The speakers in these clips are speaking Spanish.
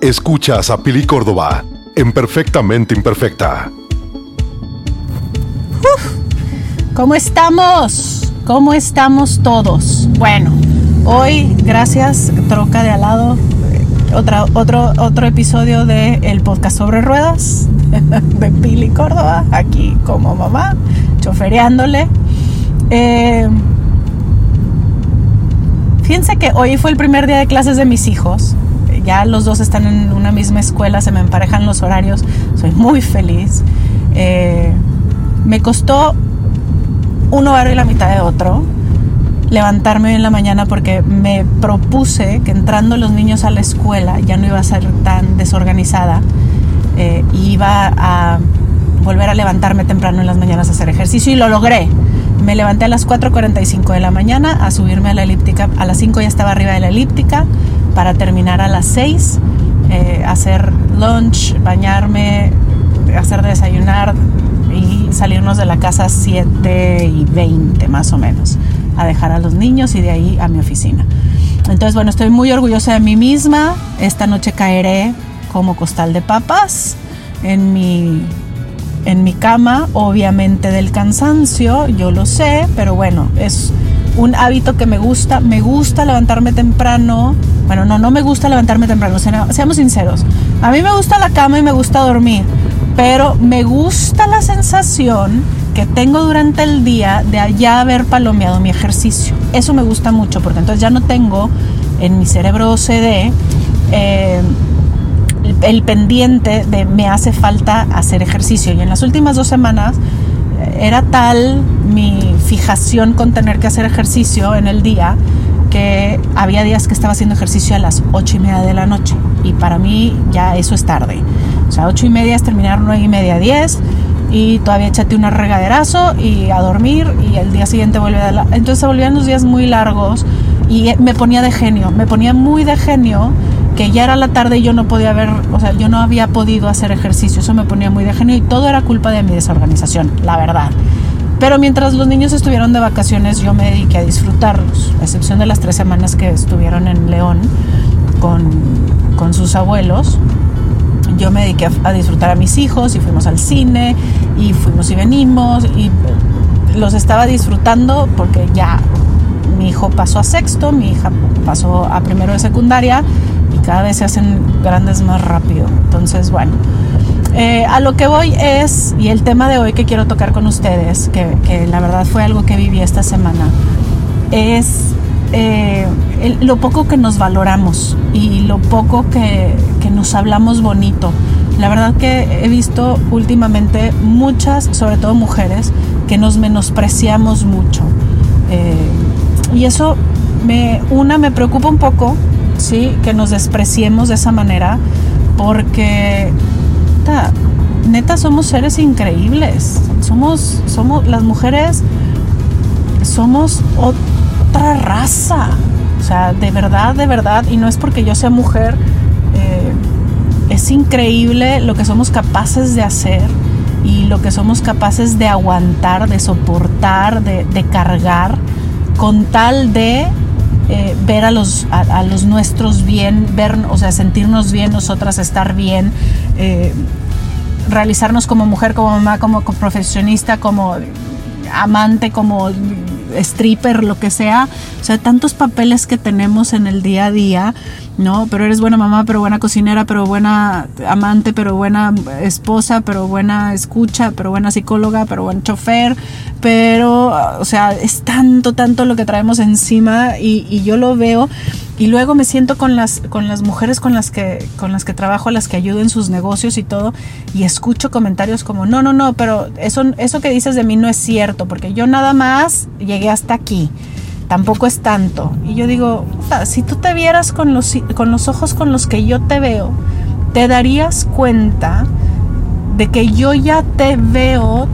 Escuchas a Pili Córdoba en Perfectamente Imperfecta. ¿Cómo estamos? ¿Cómo estamos todos? Bueno, hoy, gracias, troca de al lado, otra, otro, otro episodio de el podcast sobre ruedas de Pili Córdoba, aquí como mamá, chofereándole. Eh, fíjense que hoy fue el primer día de clases de mis hijos. Los dos están en una misma escuela, se me emparejan los horarios, soy muy feliz. Eh, me costó un horario y la mitad de otro levantarme en la mañana porque me propuse que entrando los niños a la escuela ya no iba a ser tan desorganizada eh, iba a volver a levantarme temprano en las mañanas a hacer ejercicio y lo logré. Me levanté a las 4.45 de la mañana a subirme a la elíptica. A las 5 ya estaba arriba de la elíptica para terminar a las 6, eh, hacer lunch, bañarme, hacer desayunar y salirnos de la casa a 7 y 20 más o menos, a dejar a los niños y de ahí a mi oficina. Entonces, bueno, estoy muy orgullosa de mí misma. Esta noche caeré como costal de papas en mi, en mi cama, obviamente del cansancio, yo lo sé, pero bueno, es un hábito que me gusta, me gusta levantarme temprano, bueno, no, no me gusta levantarme temprano, seamos sinceros, a mí me gusta la cama y me gusta dormir, pero me gusta la sensación que tengo durante el día de allá haber palomeado mi ejercicio. Eso me gusta mucho porque entonces ya no tengo en mi cerebro OCD eh, el pendiente de me hace falta hacer ejercicio. Y en las últimas dos semanas era tal mi fijación con tener que hacer ejercicio en el día que había días que estaba haciendo ejercicio a las ocho y media de la noche. Y para mí ya eso es tarde. O sea, ocho y media es terminar nueve y media, diez. Y todavía échate un regaderazo y a dormir. Y el día siguiente vuelve a la... Entonces se volvían los días muy largos. Y me ponía de genio. Me ponía muy de genio que ya era la tarde y yo no podía ver, o sea, yo no había podido hacer ejercicio, eso me ponía muy de genio y todo era culpa de mi desorganización, la verdad. Pero mientras los niños estuvieron de vacaciones, yo me dediqué a disfrutarlos, a excepción de las tres semanas que estuvieron en León con, con sus abuelos. Yo me dediqué a, a disfrutar a mis hijos y fuimos al cine y fuimos y venimos y los estaba disfrutando porque ya mi hijo pasó a sexto, mi hija pasó a primero de secundaria y cada vez se hacen grandes más rápido. Entonces, bueno, eh, a lo que voy es, y el tema de hoy que quiero tocar con ustedes, que, que la verdad fue algo que viví esta semana, es eh, lo poco que nos valoramos y lo poco que, que nos hablamos bonito. La verdad que he visto últimamente muchas, sobre todo mujeres, que nos menospreciamos mucho. Eh, y eso me, una me preocupa un poco ¿sí? Que nos despreciemos de esa manera, porque ta, neta somos seres increíbles. Somos, somos las mujeres, somos otra raza. O sea, de verdad, de verdad, y no es porque yo sea mujer, eh, es increíble lo que somos capaces de hacer y lo que somos capaces de aguantar, de soportar, de cargar, con tal de eh, ver a los, a, los nuestros bien, ver, o sea, sentirnos bien, nosotras estar bien, eh, realizarnos como mujer, como mamá, como profesionista, como amante, como stripper, lo que sea. O sea, tantos papeles que tenemos en el día a día, ¿no? Pero eres buena mamá, pero buena cocinera, pero buena amante, pero buena esposa, pero buena escucha, pero buena psicóloga, pero buen chofer, pero, o sea, es tanto, tanto lo que traemos encima y, y yo lo veo y luego me siento con las, con las mujeres con las, que, con las que trabajo, las que ayudo en sus negocios y todo, y escucho comentarios como, no, no, no, pero eso, eso que dices de mí no es cierto, porque yo nada más llegué hasta aquí, tampoco es tanto. Y yo digo, si tú te vieras con los, con los ojos con los que yo te veo, te darías cuenta de que yo ya te veo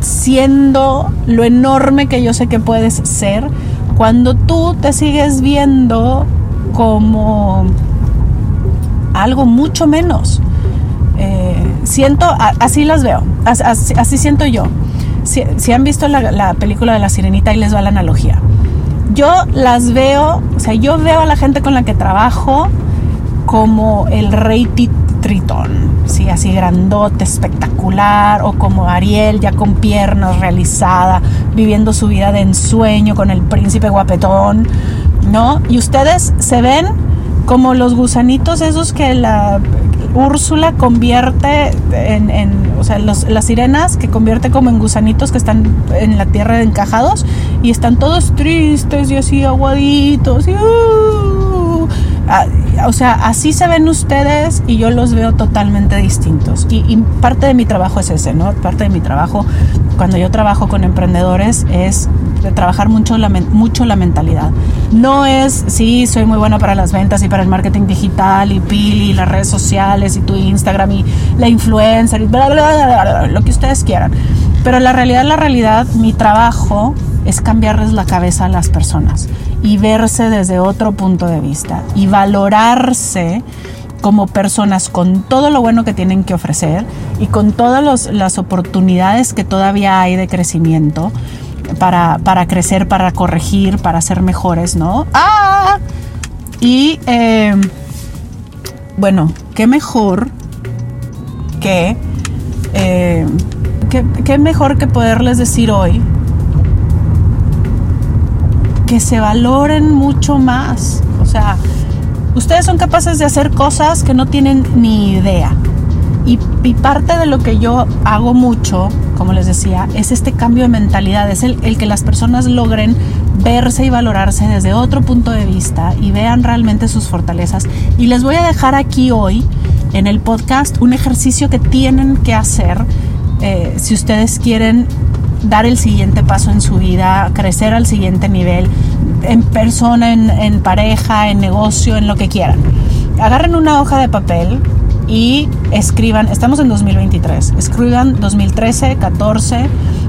siendo lo enorme que yo sé que puedes ser cuando tú te sigues viendo como algo mucho menos. Eh, siento, así las veo, así, siento yo. Si, han visto la, la, película de la sirenita, y les va la analogía. Yo las veo, o sea, yo veo a la gente con la que trabajo como el rey Tritón, ¿sí? así grandote, espectacular, o como Ariel ya con piernas realizada, viviendo su vida de ensueño con el príncipe guapetón, ¿no? Y ustedes se ven como los gusanitos esos que la Úrsula convierte en, o sea, las sirenas que convierte como en gusanitos que están en la tierra encajados y están todos tristes y así aguaditos y, uh, o sea, así se ven ustedes y yo los veo totalmente distintos. Y, parte de mi trabajo es ese, ¿no? Parte de mi trabajo, cuando yo trabajo con emprendedores, es trabajar mucho la, mucho la mentalidad. No es, sí, soy muy buena para las ventas y para el marketing digital y Pili y las redes sociales y tu Instagram y la influencer y bla, bla, bla, bla, lo que ustedes quieran. Pero la realidad, la realidad, mi trabajo es cambiarles la cabeza a las personas y verse desde otro punto de vista y valorarse como personas con todo lo bueno que tienen que ofrecer y con todas las oportunidades que todavía hay de crecimiento para, crecer, para corregir, para ser mejores, ¿no? ¡Ah! Y em, bueno, qué mejor que, em, qué mejor que poderles decir hoy que se valoren mucho más. O sea, ustedes son capaces de hacer cosas que no tienen ni idea. Y, parte de lo que yo hago mucho, como les decía, es este cambio de mentalidad, es el, el, que las personas logren verse y valorarse desde otro punto de vista y vean realmente sus fortalezas. Y les voy a dejar aquí hoy en el podcast un ejercicio que tienen que hacer eh, si ustedes quieren dar el siguiente paso en su vida, crecer al siguiente nivel, en persona, en, pareja, en negocio, en lo que quieran. Agarren una hoja de papel y escriban, estamos en 2023, escriban 2013, 14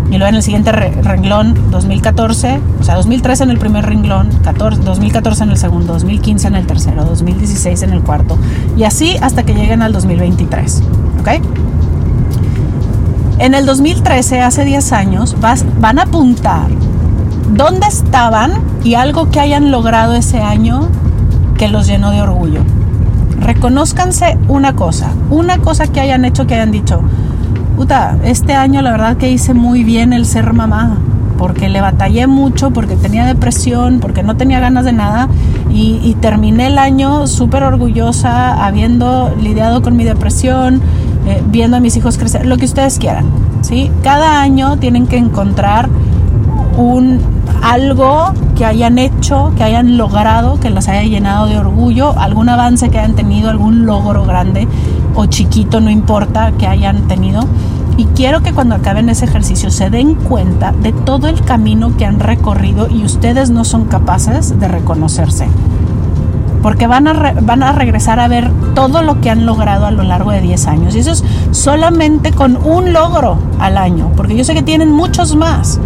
y luego en el siguiente renglón 2014, o sea, 2013 en el primer renglón, 14, 2014 en el segundo, 2015 en el tercero, 2016 en el cuarto y así hasta que lleguen al 2023, ¿ok? En el 2013, hace 10 años, van a apuntar dónde estaban y algo que hayan logrado ese año que los llenó de orgullo. Reconózcanse una cosa, una cosa que hayan hecho que hayan dicho, puta, este año la verdad que hice muy bien el ser mamá, porque le batallé mucho, porque tenía depresión, porque no tenía ganas de nada y, y terminé el año súper orgullosa habiendo lidiado con mi depresión, eh, viendo a mis hijos crecer, lo que ustedes quieran, ¿sí? Cada año tienen que encontrar un algo que hayan hecho, que hayan logrado, que los haya llenado de orgullo, algún avance que hayan tenido, algún logro grande o chiquito, no importa, que hayan tenido. Y quiero que cuando acaben ese ejercicio se den cuenta de todo el camino que han recorrido y ustedes no son capaces de reconocerse porque van a, van a regresar a ver todo lo que han logrado a lo largo de 10 años. Y eso es solamente con un logro al año, porque yo sé que tienen muchos más,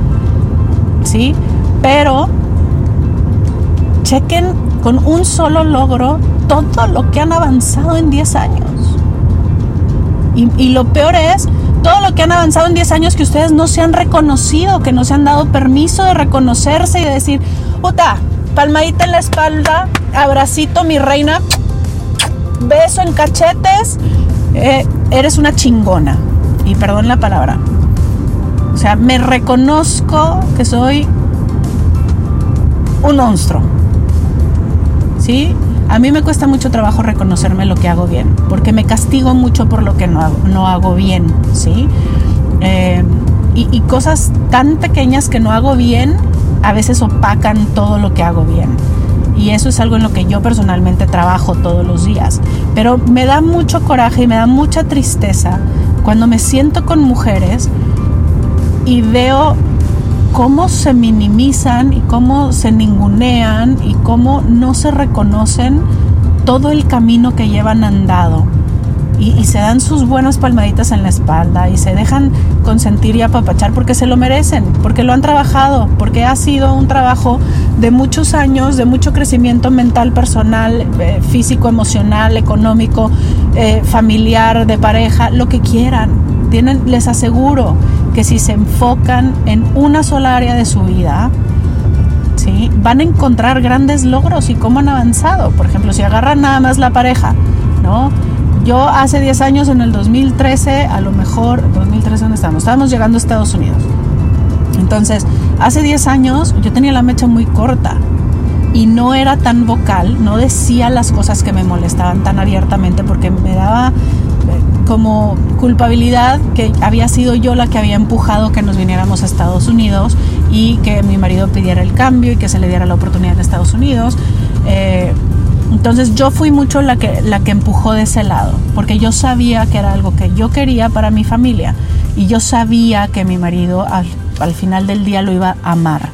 ¿sí? Pero chequen con un solo logro todo lo que han avanzado en 10 años. Y, y, lo peor es todo lo que han avanzado en 10 años que ustedes no se han reconocido, que no se han dado permiso de reconocerse y de decir, puta, palmadita en la espalda, abracito, mi reina, beso en cachetes, eh, eres una chingona. Y perdón la palabra. O sea, me reconozco que soy un monstruo. ¿Sí? A mí me cuesta mucho trabajo reconocerme lo que hago bien, porque me castigo mucho por lo que no hago, no hago bien, ¿sí? Eh, y, y cosas tan pequeñas que no hago bien a veces opacan todo lo que hago bien. Y eso es algo en lo que yo personalmente trabajo todos los días. Pero me da mucho coraje y me da mucha tristeza cuando me siento con mujeres y veo cómo se minimizan y cómo se ningunean y cómo no se reconocen todo el camino que llevan andado y, se dan sus buenas palmaditas en la espalda y se dejan consentir y apapachar porque se lo merecen, porque lo han trabajado, porque ha sido un trabajo de muchos años, de mucho crecimiento mental, personal, eh, físico, emocional, económico, eh, familiar, de pareja, lo que quieran. Tienen, les aseguro que si se enfocan en una sola área de su vida, ¿sí? Van a encontrar grandes logros y cómo han avanzado. Por ejemplo, si agarran nada más la pareja, ¿no? Yo hace 10 años, en el 2013, a lo mejor, 2013, ¿dónde estamos? Estábamos llegando a Estados Unidos. Entonces, hace 10 años yo tenía la mecha muy corta y no era tan vocal, no decía las cosas que me molestaban tan abiertamente porque me daba eh, como culpabilidad que había sido yo la que había empujado que nos viniéramos a Estados Unidos y que mi marido pidiera el cambio y que se le diera la oportunidad en Estados Unidos. Eh, entonces yo fui mucho la que, la que empujó de ese lado, porque yo sabía que era algo que yo quería para mi familia y yo sabía que mi marido al, al final del día lo iba a amar.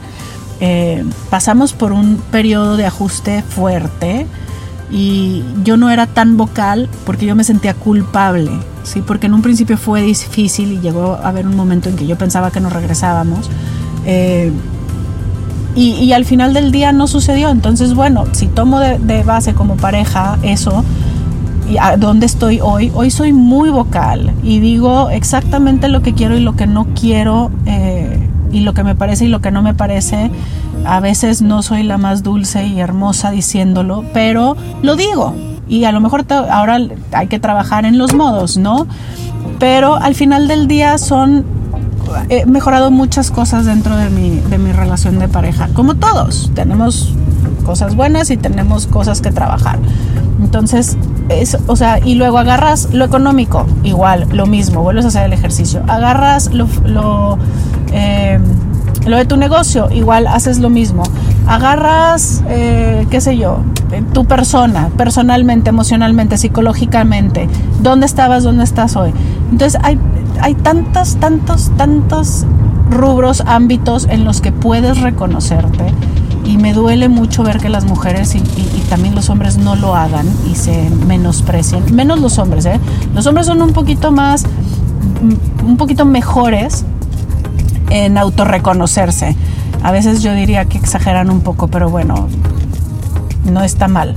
Eh, pasamos por un periodo de ajuste fuerte y yo no era tan vocal porque yo me sentía culpable, ¿sí? porque en un principio fue difícil y llegó a haber un momento en que yo pensaba que nos regresábamos. Eh, y, al final del día no sucedió. Entonces, bueno, si tomo de, base como pareja eso, y a dónde estoy hoy, hoy soy muy vocal y digo exactamente lo que quiero y lo que no quiero. Eh, y lo que me parece y lo que no me parece. A veces no soy la más dulce y hermosa diciéndolo, pero lo digo. Y a lo mejor ahora hay que trabajar en los modos, ¿no? Pero al final del día son... He mejorado muchas cosas dentro de mi, de mi relación de pareja. Como todos, tenemos cosas buenas y tenemos cosas que trabajar. Entonces, es, o sea, y luego agarras lo económico, igual, lo mismo, vuelves a hacer el ejercicio. Agarras lo, lo eh, lo de tu negocio, igual haces lo mismo. Agarras, eh, qué sé yo, eh, tu persona, personalmente, emocionalmente, psicológicamente. ¿Dónde estabas? ¿Dónde estás hoy? Entonces hay, hay tantos, tantos, tantos rubros, ámbitos en los que puedes reconocerte. Y me duele mucho ver que las mujeres y, también los hombres no lo hagan y se menosprecien. Menos los hombres, ¿eh? Los hombres son un poquito más, un poquito mejores en autorreconocerse. A veces yo diría que exageran un poco, pero bueno, no está mal.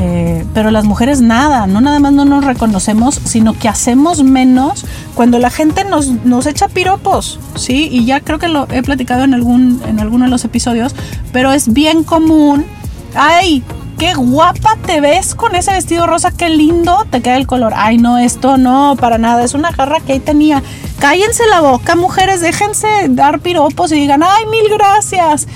Eh, pero las mujeres nada, no nada más no nos reconocemos, sino que hacemos menos cuando la gente nos, nos echa piropos, ¿sí? Y ya creo que lo he platicado en, algún, en alguno de los episodios, pero es bien común. ¡Ay! qué guapa te ves con ese vestido rosa, qué lindo te queda el color. Ay, no, esto no, para nada, es una jarra que ahí tenía. Cállense la boca, mujeres, déjense dar piropos y digan, ay, mil gracias.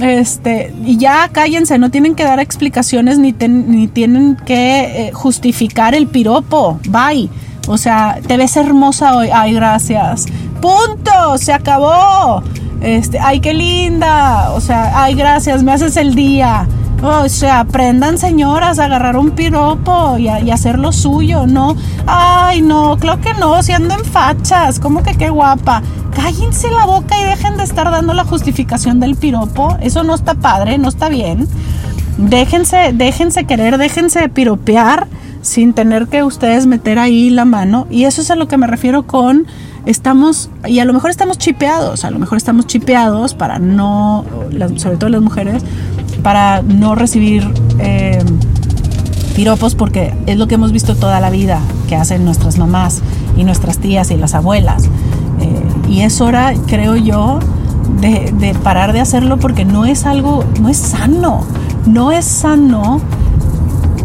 Este, y ya cállense, no tienen que dar explicaciones ni, ni tienen que eh, justificar el piropo. Bye. O sea, te ves hermosa hoy. Ay, gracias. Punto, se acabó. Este, ay, qué linda. O sea, ay, gracias, me haces el día. O sea, aprendan señoras a agarrar un piropo y, hacer lo suyo, ¿no? Ay, no, creo que no, si ando en fachas, como que qué guapa. Cállense la boca y dejen de estar dando la justificación del piropo. Eso no está padre, no está bien. Déjense, déjense querer, déjense piropear sin tener que ustedes meter ahí la mano. Y eso es a lo que me refiero con estamos, y a lo mejor estamos chipeados, a lo mejor estamos chipeados para no, sobre todo las mujeres, para no recibir eh, piropos porque es lo que hemos visto toda la vida que hacen nuestras mamás y nuestras tías y las abuelas. Eh, y es hora, creo yo, de, de, parar de hacerlo porque no es algo, no es sano, no es sano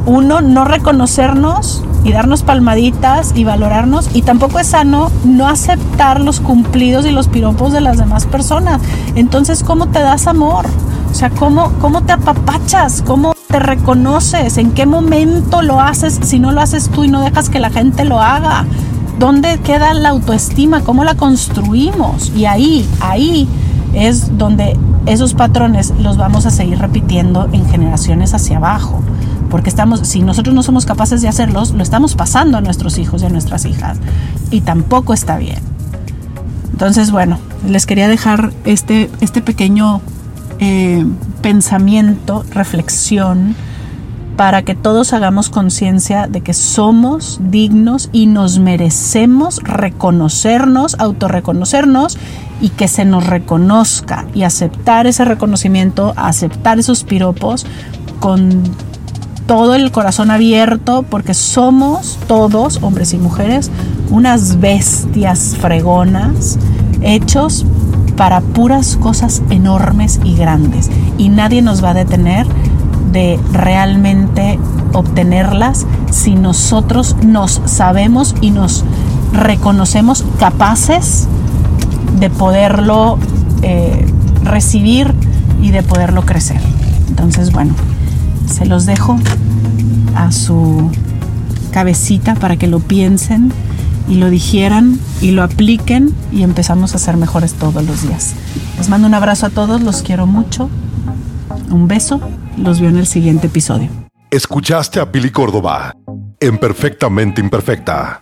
uno no reconocernos y darnos palmaditas y valorarnos y tampoco es sano no aceptar los cumplidos y los piropos de las demás personas. Entonces, ¿cómo te das amor? O sea, ¿cómo, cómo te apapachas? ¿Cómo te reconoces? ¿En qué momento lo haces si no lo haces tú y no dejas que la gente lo haga? ¿Dónde queda la autoestima? ¿Cómo la construimos? Y ahí, ahí es donde esos patrones los vamos a seguir repitiendo en generaciones hacia abajo. Porque estamos, si nosotros no somos capaces de hacerlos, lo estamos pasando a nuestros hijos y a nuestras hijas. Y tampoco está bien. Entonces, bueno, les quería dejar este, este pequeño eh, pensamiento, reflexión, para que todos hagamos conciencia de que somos dignos y nos merecemos reconocernos, autorreconocernos y que se nos reconozca y aceptar ese reconocimiento, aceptar esos piropos con todo el corazón abierto porque somos todos, hombres y mujeres, unas bestias fregonas hechos para puras cosas enormes y grandes. Y nadie nos va a detener de realmente obtenerlas si nosotros nos sabemos y nos reconocemos capaces de poderlo eh, recibir y de poderlo crecer. Entonces, bueno, se los dejo a su cabecita para que lo piensen y lo digieran y lo apliquen y empezamos a ser mejores todos los días. Les mando un abrazo a todos, los quiero mucho. Un beso, los veo en el siguiente episodio. Escuchaste a Pili Córdoba en Perfectamente Imperfecta.